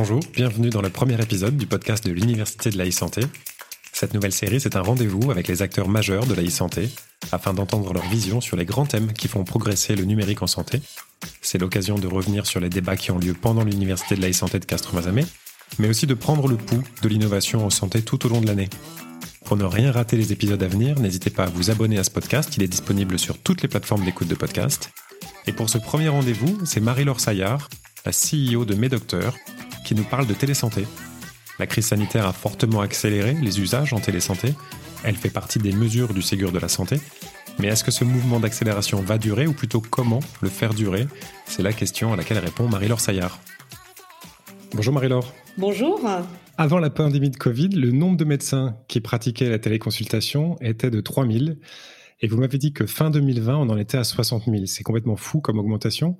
Bonjour, bienvenue dans le premier épisode du podcast de l'Université de la e-santé. Cette nouvelle série, c'est un rendez-vous avec les acteurs majeurs de la e-santé afin d'entendre leur vision sur les grands thèmes qui font progresser le numérique en santé. C'est l'occasion de revenir sur les débats qui ont lieu pendant l'Université de la e-santé de Castro-Mazamet, mais aussi de prendre le pouls de l'innovation en santé tout au long de l'année. Pour ne rien rater les épisodes à venir, n'hésitez pas à vous abonner à ce podcast, il est disponible sur toutes les plateformes d'écoute de podcast. Et pour ce premier rendez-vous, c'est Marie-Laure Saillard, la CEO de Médocteur, qui nous parle de télésanté. La crise sanitaire a fortement accéléré les usages en télésanté. Elle fait partie des mesures du Ségur de la santé. Mais est-ce que ce mouvement d'accélération va durer ou plutôt comment le faire durer? C'est la question à laquelle répond Marie-Laure Saillard. Bonjour Marie-Laure. Bonjour. Avant la pandémie de Covid, le nombre de médecins qui pratiquaient la téléconsultation était de 3000. Et vous m'avez dit que fin 2020, on en était à 60 000. C'est complètement fou comme augmentation.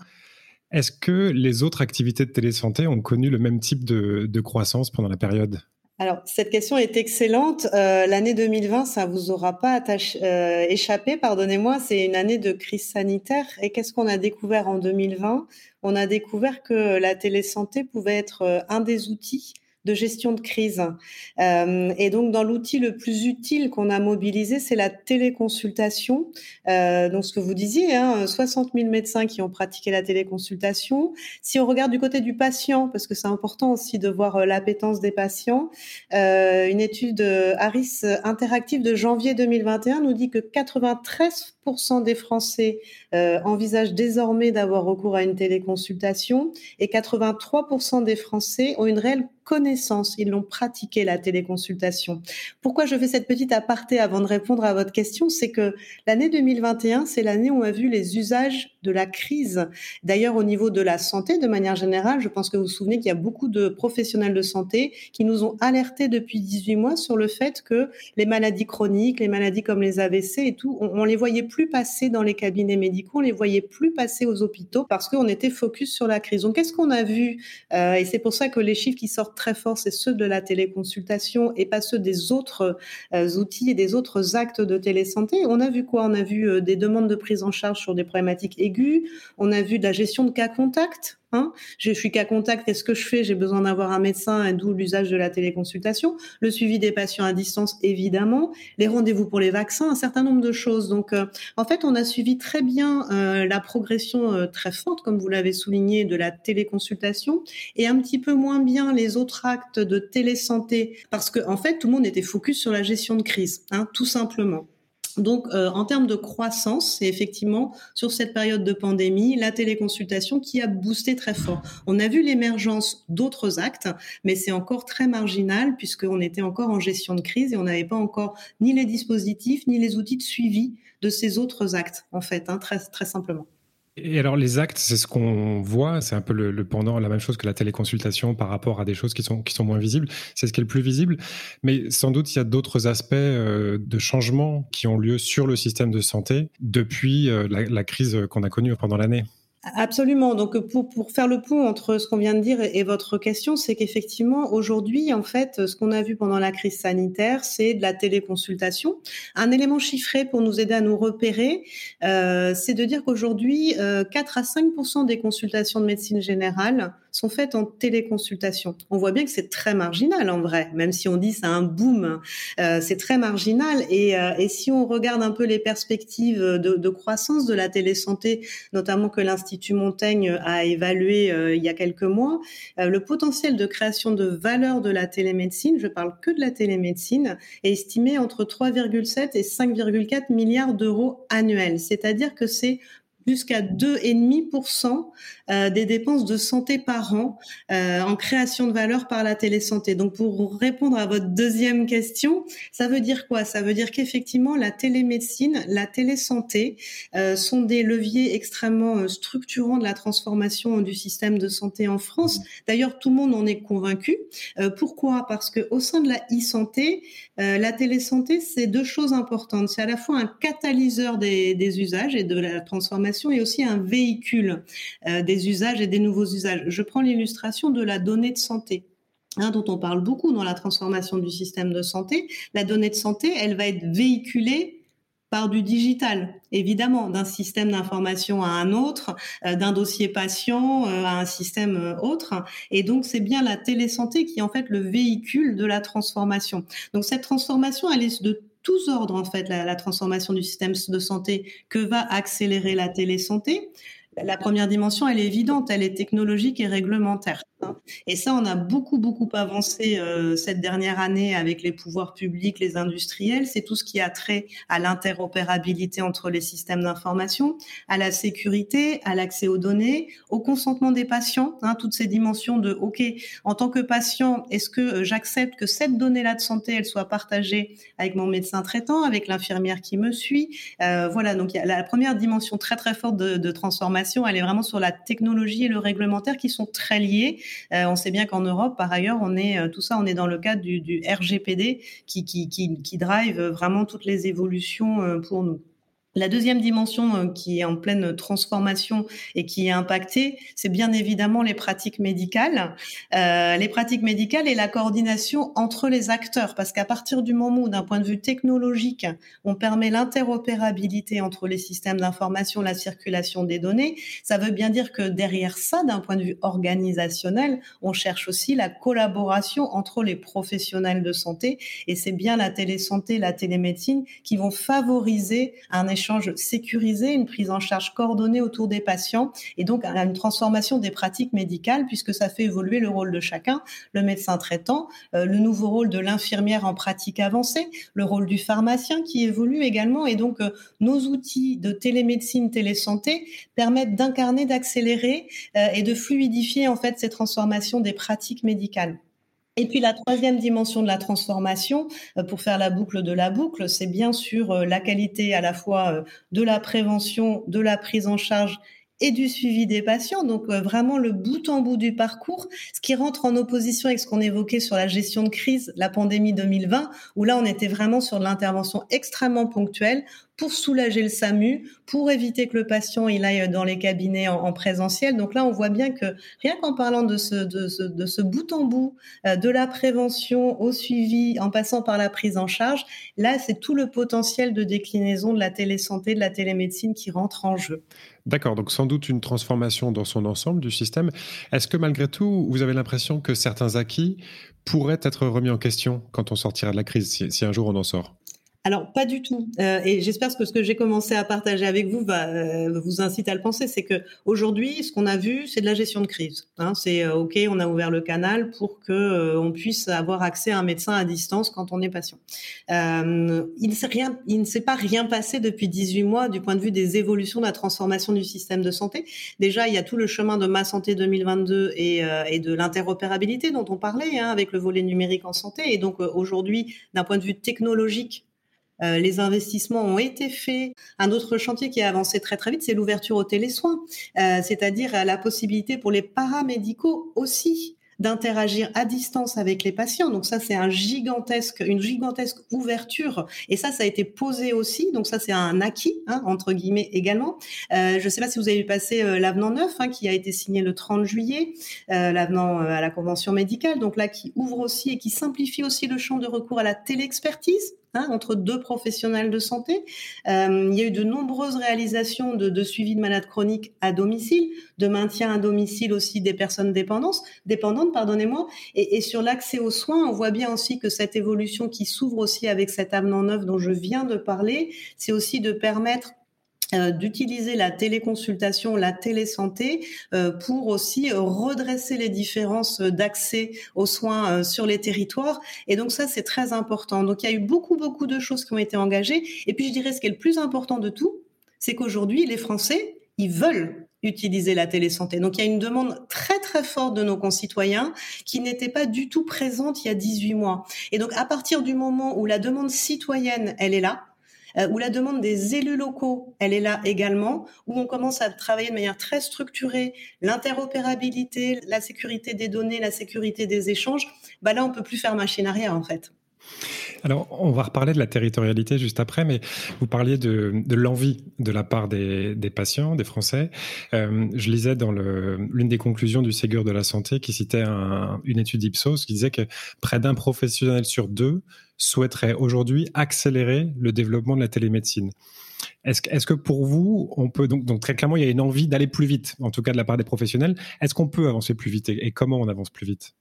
Est-ce que les autres activités de télésanté ont connu le même type de, croissance pendant la période? Alors, cette question est excellente. Euh, l'année 2020, ça vous aura pas euh, échappé, pardonnez-moi, c'est une année de crise sanitaire. Et qu'est-ce qu'on a découvert en 2020 On a découvert que la télésanté pouvait être euh, un des outils de gestion de crise. Euh, et donc, dans l'outil le plus utile qu'on a mobilisé, c'est la téléconsultation. Euh, donc, ce que vous disiez, hein, 60 000 médecins qui ont pratiqué la téléconsultation. Si on regarde du côté du patient, parce que c'est important aussi de voir euh, l'appétence des patients, une étude Harris Interactive de janvier 2021 nous dit que 93% des Français envisagent désormais d'avoir recours à une téléconsultation et 83% des Français ont une réelle connaissance, ils l'ont pratiqué la téléconsultation. Pourquoi je fais cette petite aparté avant de répondre à votre question, c'est que l'année 2021, c'est l'année où on a vu les usages de la crise. D'ailleurs, au niveau de la santé, de manière générale, je pense que vous vous souvenez qu'il y a beaucoup de professionnels de santé qui nous ont alertés depuis 18 mois sur le fait que les maladies chroniques, les maladies comme les AVC et tout, on, on les voyait plus passer dans les cabinets médicaux, on les voyait plus passer aux hôpitaux parce qu'on était focus sur la crise. Donc, qu'est-ce qu'on a vu? Euh, Et c'est pour ça que les chiffres qui sortent très fort, c'est ceux de la téléconsultation et pas ceux des autres euh, outils et des autres actes de télésanté. On a vu quoi? On a vu euh, des demandes de prise en charge sur des problématiques aiguës. On a vu de la gestion de cas contacts Hein? Je suis qu'à contact, qu'est-ce que je fais? J'ai besoin d'avoir un médecin, d'où l'usage de la téléconsultation, le suivi des patients à distance, évidemment, les rendez-vous pour les vaccins, un certain nombre de choses. Donc, euh, en fait, on a suivi très bien euh, la progression euh, très forte, comme vous l'avez souligné, de la téléconsultation, et un petit peu moins bien les autres actes de télésanté, parce que en fait, tout le monde était focus sur la gestion de crise, hein, tout simplement. Donc, euh, en termes de croissance, c'est effectivement sur cette période de pandémie, la téléconsultation qui a boosté très fort. On a vu l'émergence d'autres actes, mais c'est encore très marginal puisqu'on était encore en gestion de crise et on n'avait pas encore ni les dispositifs ni les outils de suivi de ces autres actes, en fait, hein, très, très simplement. Et alors les actes, c'est ce qu'on voit, c'est un peu le, pendant, la même chose que la téléconsultation par rapport à des choses qui sont, qui sont moins visibles. C'est ce qui est le plus visible. Mais sans doute, il y a d'autres aspects euh, de changement qui ont lieu sur le système de santé depuis euh, la crise qu'on a connue pendant l'année. Absolument. Donc pour, faire le pont entre ce qu'on vient de dire et, votre question, c'est qu'effectivement aujourd'hui, en fait, ce qu'on a vu pendant la crise sanitaire, c'est de la téléconsultation. Un élément chiffré pour nous aider à nous repérer, euh, c'est de dire qu'aujourd'hui, euh, 4 à 5% des consultations de médecine générale sont faites en téléconsultation. On voit bien que c'est très marginal en vrai, même si on dit c'est un boom, euh, c'est très marginal. Et, euh, et, si on regarde un peu les perspectives de, de croissance de la télésanté, notamment que l'Institut Montaigne a évalué euh, il y a quelques mois, le potentiel de création de valeur de la télémédecine, je parle que de la télémédecine, est estimé entre 3,7 et 5,4 milliards d'euros annuels. C'est-à-dire que c'est jusqu'à 2,5% euh, des dépenses de santé par an euh, en création de valeur par la télésanté. Donc pour répondre à votre deuxième question, ça veut dire quoi? Ça veut dire qu'effectivement la télémédecine, la télésanté euh, sont des leviers extrêmement structurants de la transformation du système de santé en France. D'ailleurs, tout le monde en est convaincu. pourquoi? Parce que au sein de la e-santé, la télésanté, c'est deux choses importantes. C'est à la fois un catalyseur des, des usages et de la transformation et aussi un véhicule euh, des usages et des nouveaux usages. Je prends l'illustration de la donnée de santé. Hein, dont on parle beaucoup dans la transformation du système de santé. La donnée de santé, elle va être véhiculée par du digital, évidemment, d'un système d'information à un autre, euh, d'un dossier patient euh, à un système autre. Et donc, c'est bien la télésanté qui est en fait le véhicule de la transformation. Donc, cette transformation, elle est de tous ordres, en fait, la, la transformation du système de santé que va accélérer la télésanté. La première dimension, elle est évidente, elle est technologique et réglementaire. Hein. Et ça, on a beaucoup, beaucoup avancé euh, cette dernière année avec les pouvoirs publics, les industriels. C'est tout ce qui a trait à l'interopérabilité entre les systèmes d'information, à la sécurité, à l'accès aux données, au consentement des patients, hein, toutes ces dimensions de, OK, en tant que patient, est-ce que euh, j'accepte que cette donnée-là de santé, elle soit partagée avec mon médecin traitant, avec l'infirmière qui me suit? Euh, Voilà, donc la première dimension très, très forte de, de transformation, elle est vraiment sur la technologie et le réglementaire qui sont très liés. Euh, on sait bien qu'en Europe, par ailleurs, on est euh, tout ça, on est dans le cadre du, RGPD qui, drive vraiment toutes les évolutions euh, pour nous. La deuxième dimension euh, qui est en pleine transformation et qui est impactée, c'est bien évidemment les pratiques médicales. Euh, les pratiques médicales et la coordination entre les acteurs, parce qu'à partir du moment où, d'un point de vue technologique, on permet l'interopérabilité entre les systèmes d'information, la circulation des données, ça veut bien dire que derrière ça, d'un point de vue organisationnel, on cherche aussi la collaboration entre les professionnels de santé, et c'est bien la télésanté, la télémédecine qui vont favoriser un échange échange sécurisé, une prise en charge coordonnée autour des patients et donc une transformation des pratiques médicales puisque ça fait évoluer le rôle de chacun, le médecin traitant, euh, le nouveau rôle de l'infirmière en pratique avancée, le rôle du pharmacien qui évolue également et donc euh, nos outils de télémédecine, télésanté permettent d'incarner, d'accélérer euh, et de fluidifier en fait ces transformations des pratiques médicales. Et puis la troisième dimension de la transformation, euh, pour faire la boucle de la boucle, c'est bien sûr euh, la qualité à la fois euh, de la prévention, de la prise en charge et du suivi des patients. Donc vraiment le bout en bout du parcours, ce qui rentre en opposition avec ce qu'on évoquait sur la gestion de crise, la pandémie 2020, où là on était vraiment sur de l'intervention extrêmement ponctuelle pour soulager le SAMU, pour éviter que le patient il aille dans les cabinets en, présentiel. Donc là, on voit bien que rien qu'en parlant de ce, bout en bout, euh, de la prévention au suivi, en passant par la prise en charge, là, c'est tout le potentiel de déclinaison de la télésanté, de la télémédecine qui rentre en jeu. D'accord, donc sans doute une transformation dans son ensemble du système. Est-ce que malgré tout, vous avez l'impression que certains acquis pourraient être remis en question quand on sortira de la crise, si un jour on en sort? Alors pas du tout. Euh, et j'espère que ce que j'ai commencé à partager avec vous va euh, vous inciter à le penser, c'est que aujourd'hui, ce qu'on a vu, c'est de la gestion de crise. Hein. c'est euh, ok, on a ouvert le canal pour que on puisse avoir accès à un médecin à distance quand on est patient. il ne s'est pas rien passé depuis 18 mois du point de vue des évolutions de la transformation du système de santé. Déjà, il y a tout le chemin de ma santé 2022 et, et de l'interopérabilité dont on parlait hein, avec le volet numérique en santé. Et donc aujourd'hui, d'un point de vue technologique euh, les investissements ont été faits. Un autre chantier qui a avancé très très vite, c'est l'ouverture aux télésoins, euh, c'est-à-dire la possibilité pour les paramédicaux aussi d'interagir à distance avec les patients. Donc ça, c'est un gigantesque, une gigantesque ouverture. Et ça, ça a été posé aussi. Donc ça, c'est un acquis, hein, entre guillemets, également. Euh, je ne sais pas si vous avez vu passer euh, l'avenant 9, hein, qui a été signé le 30 juillet, euh, l'avenant à la convention médicale. Donc là, qui ouvre aussi et qui simplifie aussi le champ de recours à la téléexpertise. Hein, entre deux professionnels de santé. Euh, il y a eu de nombreuses réalisations de, suivi de malades chroniques à domicile, de maintien à domicile aussi des personnes dépendantes, pardonnez-moi. Et, et sur l'accès aux soins, on voit bien aussi que cette évolution qui s'ouvre aussi avec cet avenant neuf dont je viens de parler, c'est aussi de permettre euh, d'utiliser la téléconsultation, la télésanté euh, pour aussi euh, redresser les différences d'accès aux soins sur les territoires. Et donc ça, c'est très important. Donc il y a eu beaucoup, beaucoup de choses qui ont été engagées. Et puis je dirais ce qui est le plus important de tout, c'est qu'aujourd'hui, les Français, ils veulent utiliser la télésanté. Donc il y a une demande très très forte de nos concitoyens qui n'était pas du tout présente il y a 18 mois. Et donc à partir du moment où la demande citoyenne, elle est là, euh, où la demande des élus locaux, elle est là également, où on commence à travailler de manière très structurée l'interopérabilité, la sécurité des données, la sécurité des échanges, bah là on peut plus faire machine arrière en fait. Alors, on va reparler de la territorialité juste après, mais vous parliez de, de l'envie de la part des, des, patients, des Français. Euh, je lisais dans l'une des conclusions du Ségur de la santé qui citait un, une étude Ipsos qui disait que près d'un professionnel sur deux souhaiterait aujourd'hui accélérer le développement de la télémédecine. Est-ce est que pour vous, on peut donc, donc très clairement, il y a une envie d'aller plus vite, en tout cas de la part des professionnels. Est-ce qu'on peut avancer plus vite et comment on avance plus vite?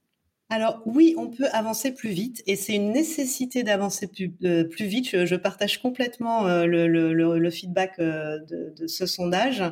Alors oui, on peut avancer plus vite et c'est une nécessité d'avancer plus, euh, vite. Je, partage complètement euh, le, feedback euh, de, ce sondage.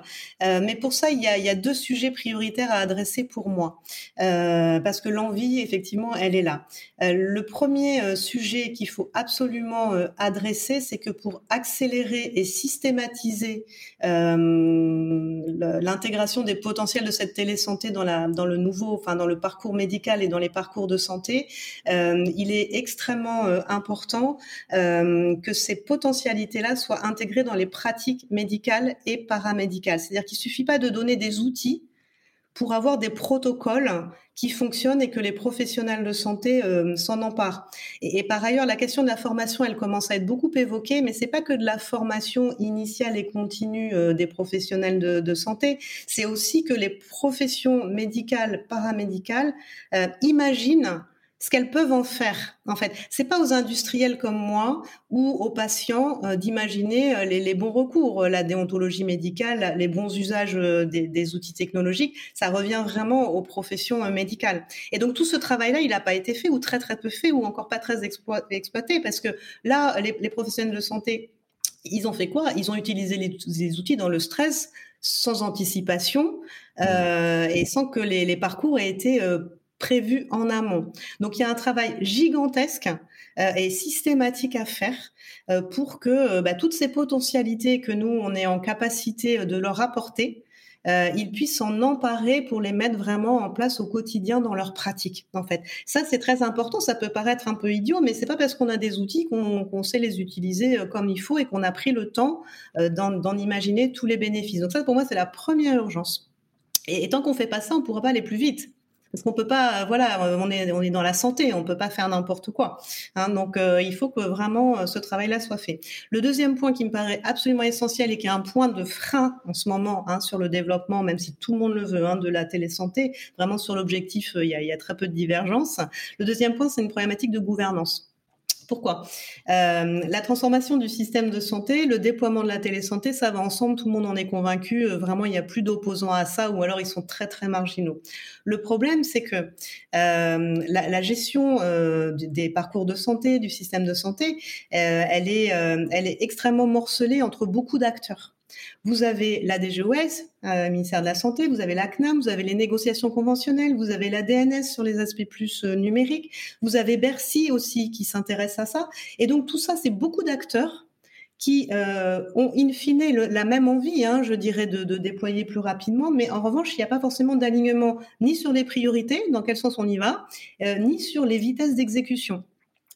mais pour ça, il y, a, deux sujets prioritaires à adresser pour moi. parce que l'envie, effectivement, elle est là. le premier sujet qu'il faut absolument adresser, c'est que pour accélérer et systématiser l'intégration des potentiels de cette télésanté dans, dans le nouveau, enfin dans le parcours médical et dans les parcours parcours de santé, euh, il est extrêmement euh, important euh, que ces potentialités-là soient intégrées dans les pratiques médicales et paramédicales. C'est-à-dire qu'il suffit pas de donner des outils pour avoir des protocoles qui fonctionnent et que les professionnels de santé euh, s'en emparent. Et, par ailleurs, la question de la formation, elle commence à être beaucoup évoquée, mais c'est pas que de la formation initiale et continue euh, des professionnels de, santé, c'est aussi que les professions médicales, paramédicales euh, imaginent ce qu'elles peuvent en faire. En fait, c'est pas aux industriels comme moi ou aux patients euh, d'imaginer euh, les, bons recours, euh, la déontologie médicale, les bons usages des, outils technologiques. Ça revient vraiment aux professions médicales. Et donc tout ce travail-là, il n'a pas été fait ou très très peu fait ou encore pas très exploité parce que là, les, professionnels de santé, ils ont fait quoi? Ils ont utilisé les, outils dans le stress sans anticipation et sans que les, parcours aient été prévu en amont. Donc il y a un travail gigantesque euh, et systématique à faire euh, pour que euh, bah, toutes ces potentialités que nous on est en capacité de leur apporter, ils puissent s'en emparer pour les mettre vraiment en place au quotidien dans leur pratique. En fait, ça c'est très important. Ça peut paraître un peu idiot, mais c'est pas parce qu'on a des outils qu'on sait les utiliser comme il faut et qu'on a pris le temps d'en imaginer tous les bénéfices. Donc ça, pour moi, c'est la première urgence. Et tant qu'on fait pas ça, on pourra pas aller plus vite. Parce qu'on peut pas, euh, voilà, euh, on est on est dans la santé, on peut pas faire n'importe quoi. Hein, donc euh, il faut que vraiment ce travail-là soit fait. Le deuxième point qui me paraît absolument essentiel et qui est un point de frein en ce moment hein, sur le développement, même si tout le monde le veut, hein, de la télésanté, vraiment sur l'objectif, il y a, y a très peu de divergence. Le deuxième point, c'est une problématique de gouvernance. Pourquoi? Euh, La transformation du système de santé, le déploiement de la télésanté, ça va ensemble, tout le monde en est convaincu. Euh, vraiment, il n'y a plus d'opposants à ça, ou alors ils sont très très marginaux. Le problème, c'est que euh, la, la, gestion des parcours de santé, du système de santé, elle est, elle est extrêmement morcelée entre beaucoup d'acteurs. Vous avez la DGOS, euh, ministère de la Santé, vous avez la CNAM, vous avez les négociations conventionnelles, vous avez la DNS sur les aspects plus euh, numériques, vous avez Bercy aussi qui s'intéresse à ça. Et donc tout ça, c'est beaucoup d'acteurs qui euh, ont in fine la même envie, hein, je dirais, de, déployer plus rapidement, mais en revanche, il n'y a pas forcément d'alignement ni sur les priorités, dans quel sens on y va, euh, ni sur les vitesses d'exécution.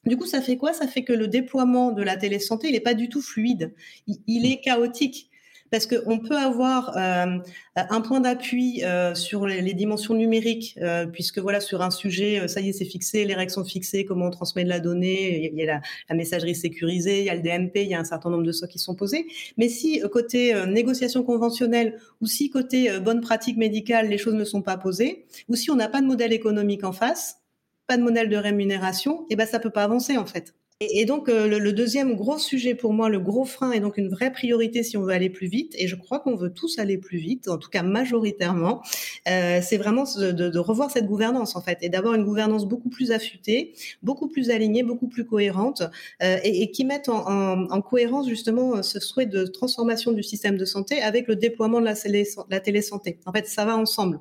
Du coup, ça fait quoi? Ça fait que le déploiement de la télésanté, il n'est pas du tout fluide, il est chaotique parce qu'on peut avoir euh, un point d'appui euh, sur les, dimensions numériques, euh, puisque voilà sur un sujet, ça y est, c'est fixé, les règles sont fixées, comment on transmet de la donnée, il y a la, messagerie sécurisée, il y a le DMP, il y a un certain nombre de socs qui sont posés. Mais si côté négociation conventionnelle ou si côté bonne pratique médicale, les choses ne sont pas posées, ou si on n'a pas de modèle économique en face, pas de modèle de rémunération, et eh ben ça peut pas avancer en fait. Et, donc euh, le, deuxième gros sujet pour moi, le gros frein est donc une vraie priorité si on veut aller plus vite. Et je crois qu'on veut tous aller plus vite, en tout cas majoritairement. Euh, c'est vraiment de, de, revoir cette gouvernance en fait et d'avoir une gouvernance beaucoup plus affûtée, beaucoup plus alignée, beaucoup plus cohérente euh, et, et, qui mette en, en, en, cohérence justement ce souhait de transformation du système de santé avec le déploiement de la, la télésanté. En fait, ça va ensemble.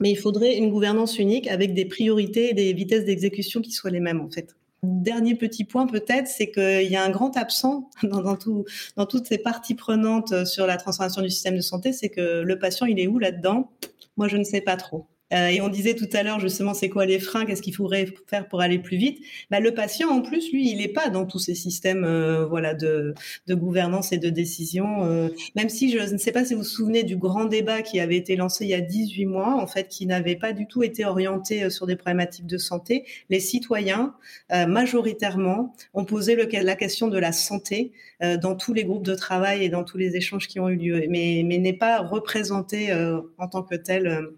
Mais il faudrait une gouvernance unique avec des priorités et des vitesses d'exécution qui soient les mêmes en fait. Dernier petit point peut-être, c'est qu'il y a un grand absent dans, dans, tout, dans toutes ces parties prenantes sur la transformation du système de santé, c'est que le patient, il est où là-dedans? Moi, je ne sais pas trop. Euh, et on disait tout à l'heure justement, c'est quoi les freins Qu'est-ce qu'il faudrait faire pour aller plus vite? Bah, Le patient, en plus, lui, il n'est pas dans tous ces systèmes euh, voilà, de, de, gouvernance et de décision. Euh, même si je ne sais pas si vous vous souvenez du grand débat qui avait été lancé il y a 18 mois, en fait, qui n'avait pas du tout été orienté sur des problématiques de santé. Les citoyens, majoritairement, ont posé la question de la santé dans tous les groupes de travail et dans tous les échanges qui ont eu lieu, mais, mais n'est pas représenté en tant que tel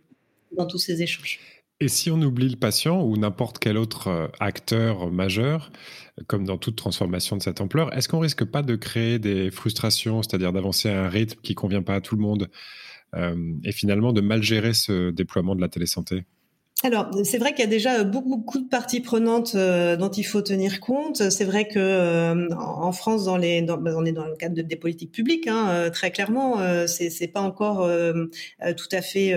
dans tous ces échanges. Et si on oublie le patient ou n'importe quel autre euh, acteur majeur, comme dans toute transformation de cette ampleur, est-ce qu'on risque pas de créer des frustrations, c'est-à-dire d'avancer à un rythme qui convient pas à tout le monde euh, et finalement de mal gérer ce déploiement de la télésanté? Alors, c'est vrai qu'il y a déjà euh, beaucoup, beaucoup de parties prenantes euh, dont il faut tenir compte. C'est vrai que euh, en France, dans les, dans, ben, on est dans le cadre de, des politiques publiques, hein, très clairement, c'est, c'est pas encore tout à fait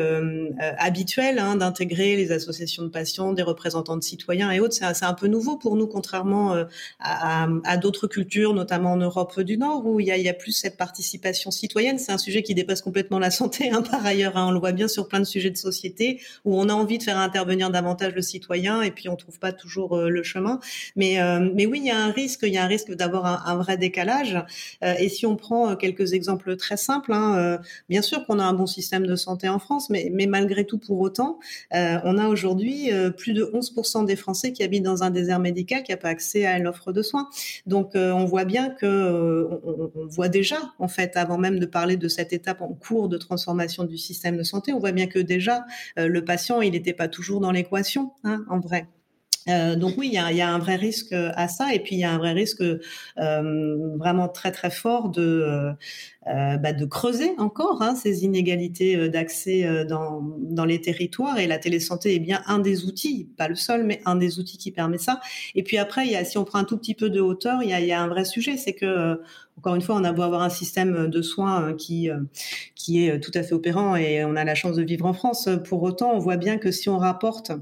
habituel hein, d'intégrer les associations de patients, des représentants de citoyens et autres. C'est, c'est un peu nouveau pour nous, contrairement à, à, d'autres cultures, notamment en Europe du Nord, où il y a, il y a plus cette participation citoyenne. C'est un sujet qui dépasse complètement la santé, hein, par ailleurs. Hein. on le voit bien sur plein de sujets de société où on a envie de faire un intervenir davantage le citoyen et puis on trouve pas toujours euh, le chemin. Mais euh, mais oui, il y a un risque, il y a un risque d'avoir un, vrai décalage. Euh, et si on prend quelques exemples très simples, hein, bien sûr qu'on a un bon système de santé en France, mais mais malgré tout, pour autant, on a aujourd'hui plus de 11% des Français qui habitent dans un désert médical qui n'a pas accès à l'offre de soins. Donc on voit bien que on, voit déjà en fait avant même de parler de cette étape en cours de transformation du système de santé, on voit bien que déjà le patient il n'était pas toujours dans l'équation, hein, en vrai. Euh, donc oui, il y a, un vrai risque euh, à ça, et puis il y a un vrai risque euh, vraiment très très fort de bah, creuser encore hein, ces inégalités d'accès dans les territoires. Et la télésanté est bien un des outils, pas le seul, mais un des outils qui permet ça. Et puis après, si on prend un tout petit peu de hauteur, il y a, un vrai sujet, c'est que encore une fois, on a beau avoir un système de soins qui est tout à fait opérant, et on a la chance de vivre en France. Pour autant, on voit bien que si on rapporte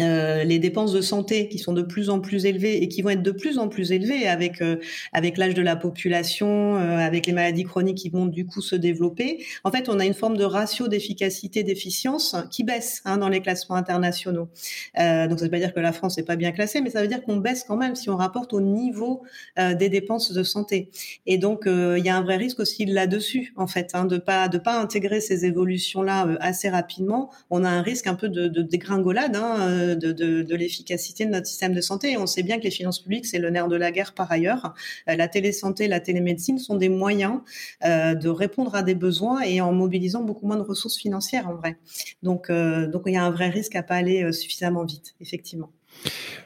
euh, les dépenses de santé qui sont de plus en plus élevées et qui vont être de plus en plus élevées avec euh, avec l'âge de la population, euh, avec les maladies chroniques qui vont du coup se développer. En fait, on a une forme de ratio d'efficacité d'efficience qui baisse hein, dans les classements internationaux. donc ça veut pas dire que la France n'est pas bien classée, mais ça veut dire qu'on baisse quand même si on rapporte au niveau des dépenses de santé. Et donc il y a un vrai risque aussi là-dessus en fait, hein, de pas de pas intégrer ces évolutions là assez rapidement. On a un risque un peu de, de dégringolade. Hein, de, l'efficacité de notre système de santé. Et on sait bien que les finances publiques, c'est le nerf de la guerre par ailleurs. Euh, la télésanté, la télémédecine sont des moyens euh, de répondre à des besoins et en mobilisant beaucoup moins de ressources financières en vrai. Donc, euh, donc il y a un vrai risque à pas aller suffisamment vite, effectivement.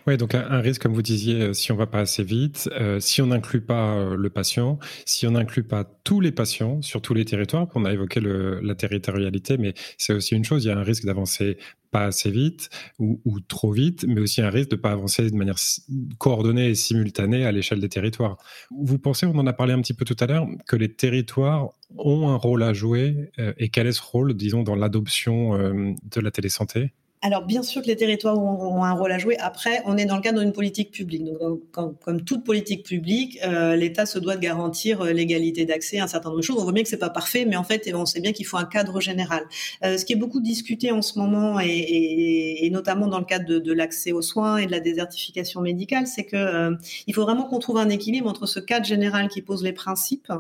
Oui, donc un, risque, comme vous disiez, euh, si on va pas assez vite, euh, si on n'inclut pas euh, le patient, si on n'inclut pas tous les patients sur tous les territoires, qu'on a évoqué la territorialité, mais c'est aussi une chose, il y a un risque d'avancer pas assez vite ou, trop vite, mais aussi un risque de pas avancer de manière coordonnée et simultanée à l'échelle des territoires. Vous pensez, on en a parlé un petit peu tout à l'heure, que les territoires ont un rôle à jouer et quel est ce rôle, disons, dans l'adoption de la télésanté? Alors, bien sûr que les territoires ont, un rôle à jouer. Après, on est dans le cadre d'une politique publique. Donc, comme, toute politique publique, euh, l'État se doit de garantir euh, l'égalité d'accès à un certain nombre de choses. On voit bien que c'est pas parfait, mais en fait, on sait bien qu'il faut un cadre général. Euh, ce qui est beaucoup discuté en ce moment, et, notamment dans le cadre de, l'accès aux soins et de la désertification médicale, c'est que il faut vraiment qu'on trouve un équilibre entre ce cadre général qui pose les principes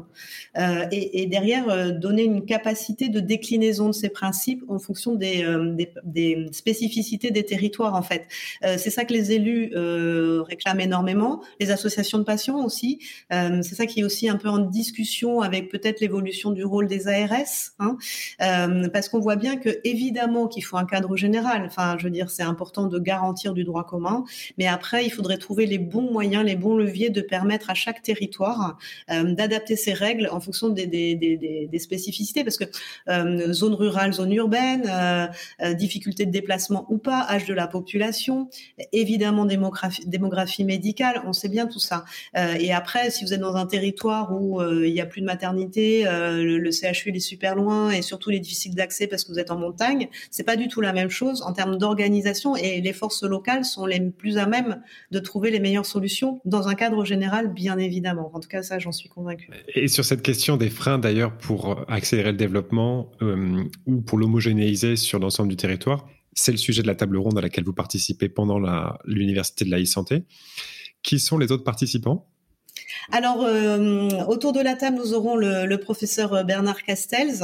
et, derrière donner une capacité de déclinaison de ces principes en fonction des, spécificités spécificité des territoires en fait. Euh, c'est ça que les élus euh, réclament énormément, les associations de patients aussi. Euh, c'est ça qui est aussi un peu en discussion avec peut-être l'évolution du rôle des ARS, hein, parce qu'on voit bien que évidemment qu'il faut un cadre général. Enfin, je veux dire, c'est important de garantir du droit commun, mais après il faudrait trouver les bons moyens, les bons leviers de permettre à chaque territoire d'adapter ses règles en fonction des, des spécificités, parce que zone rurale, zone urbaine, difficulté de déplacement ou pas, âge de la population, évidemment démographie, médicale, on sait bien tout ça. Euh, et après, si vous êtes dans un territoire où euh, il n'y a plus de maternité, euh, le, CHU est super loin et surtout il est difficile d'accès parce que vous êtes en montagne, c'est pas du tout la même chose en termes d'organisation et les forces locales sont les plus à même de trouver les meilleures solutions dans un cadre général, bien évidemment. En tout cas, ça, j'en suis convaincue. Et sur cette question des freins d'ailleurs pour accélérer le développement ou pour l'homogénéiser sur l'ensemble du territoire, C'est le sujet de la table ronde à laquelle vous participez pendant l'université de la e-santé. Qui sont les autres participants? Alors, euh, autour de la table, nous aurons le, professeur Bernard Castells,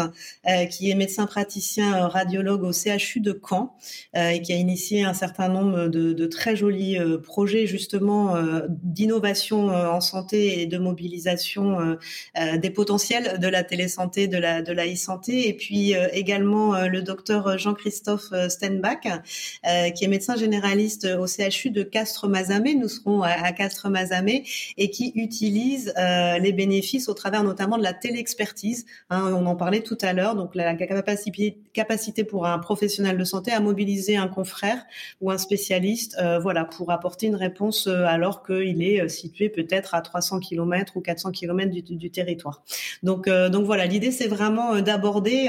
euh, qui est médecin praticien euh, radiologue au CHU de Caen et qui a initié un certain nombre de, très jolis projets justement d'innovation en santé et de mobilisation des potentiels de la télésanté, de la de la e-santé, et puis également le docteur Jean-Christophe Stenbach, qui est médecin généraliste au CHU de Castres-Mazamet. Nous serons à, à Castres-Mazamet et qui utilise euh, les bénéfices au travers notamment de la téléexpertise. Hein, on en parlait tout à l'heure, donc la, capacité, pour un professionnel de santé à mobiliser un confrère ou un spécialiste, euh, voilà, pour apporter une réponse euh, alors qu'il est situé peut-être à 300 km ou 400 km du, territoire. Donc, donc voilà, l'idée c'est vraiment d'aborder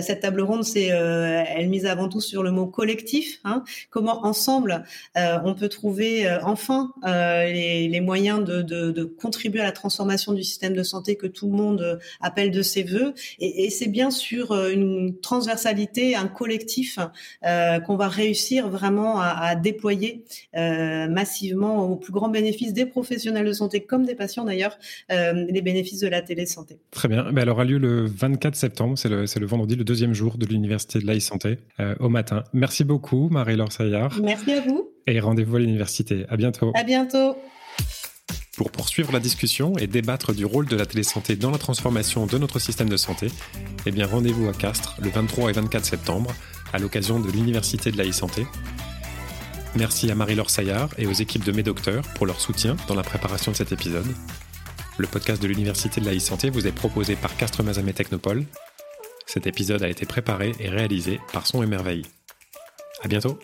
cette table ronde, c'est elle mise avant tout sur le mot collectif. Hein, comment ensemble on peut trouver enfin les, les moyens de, de de, contribuer à la transformation du système de santé que tout le monde euh, appelle de ses voeux. Et, c'est bien sûr euh, une transversalité, un collectif euh, qu'on va réussir vraiment à, déployer massivement au plus grand bénéfice des professionnels de santé comme des patients d'ailleurs, les bénéfices de la télésanté. Très bien. Mais elle aura lieu le 24 septembre, c'est le, le, vendredi, le deuxième jour de l'Université de l'e-santé au matin. Merci beaucoup, Marie-Laure Saillard. Merci à vous. Et rendez-vous à l'université. À bientôt. À bientôt. Pour poursuivre la discussion et débattre du rôle de la télésanté dans la transformation de notre système de santé, eh bien rendez-vous à Castres le 23 et 24 septembre à l'occasion de l'Université de la e-santé. Merci à Marie-Laure Saillard et aux équipes de mes docteurs pour leur soutien dans la préparation de cet épisode. Le podcast de l'Université de la e-santé vous est proposé par Castres Mazamet Technopole. Cet épisode a été préparé et réalisé par Son Émerveille. À bientôt!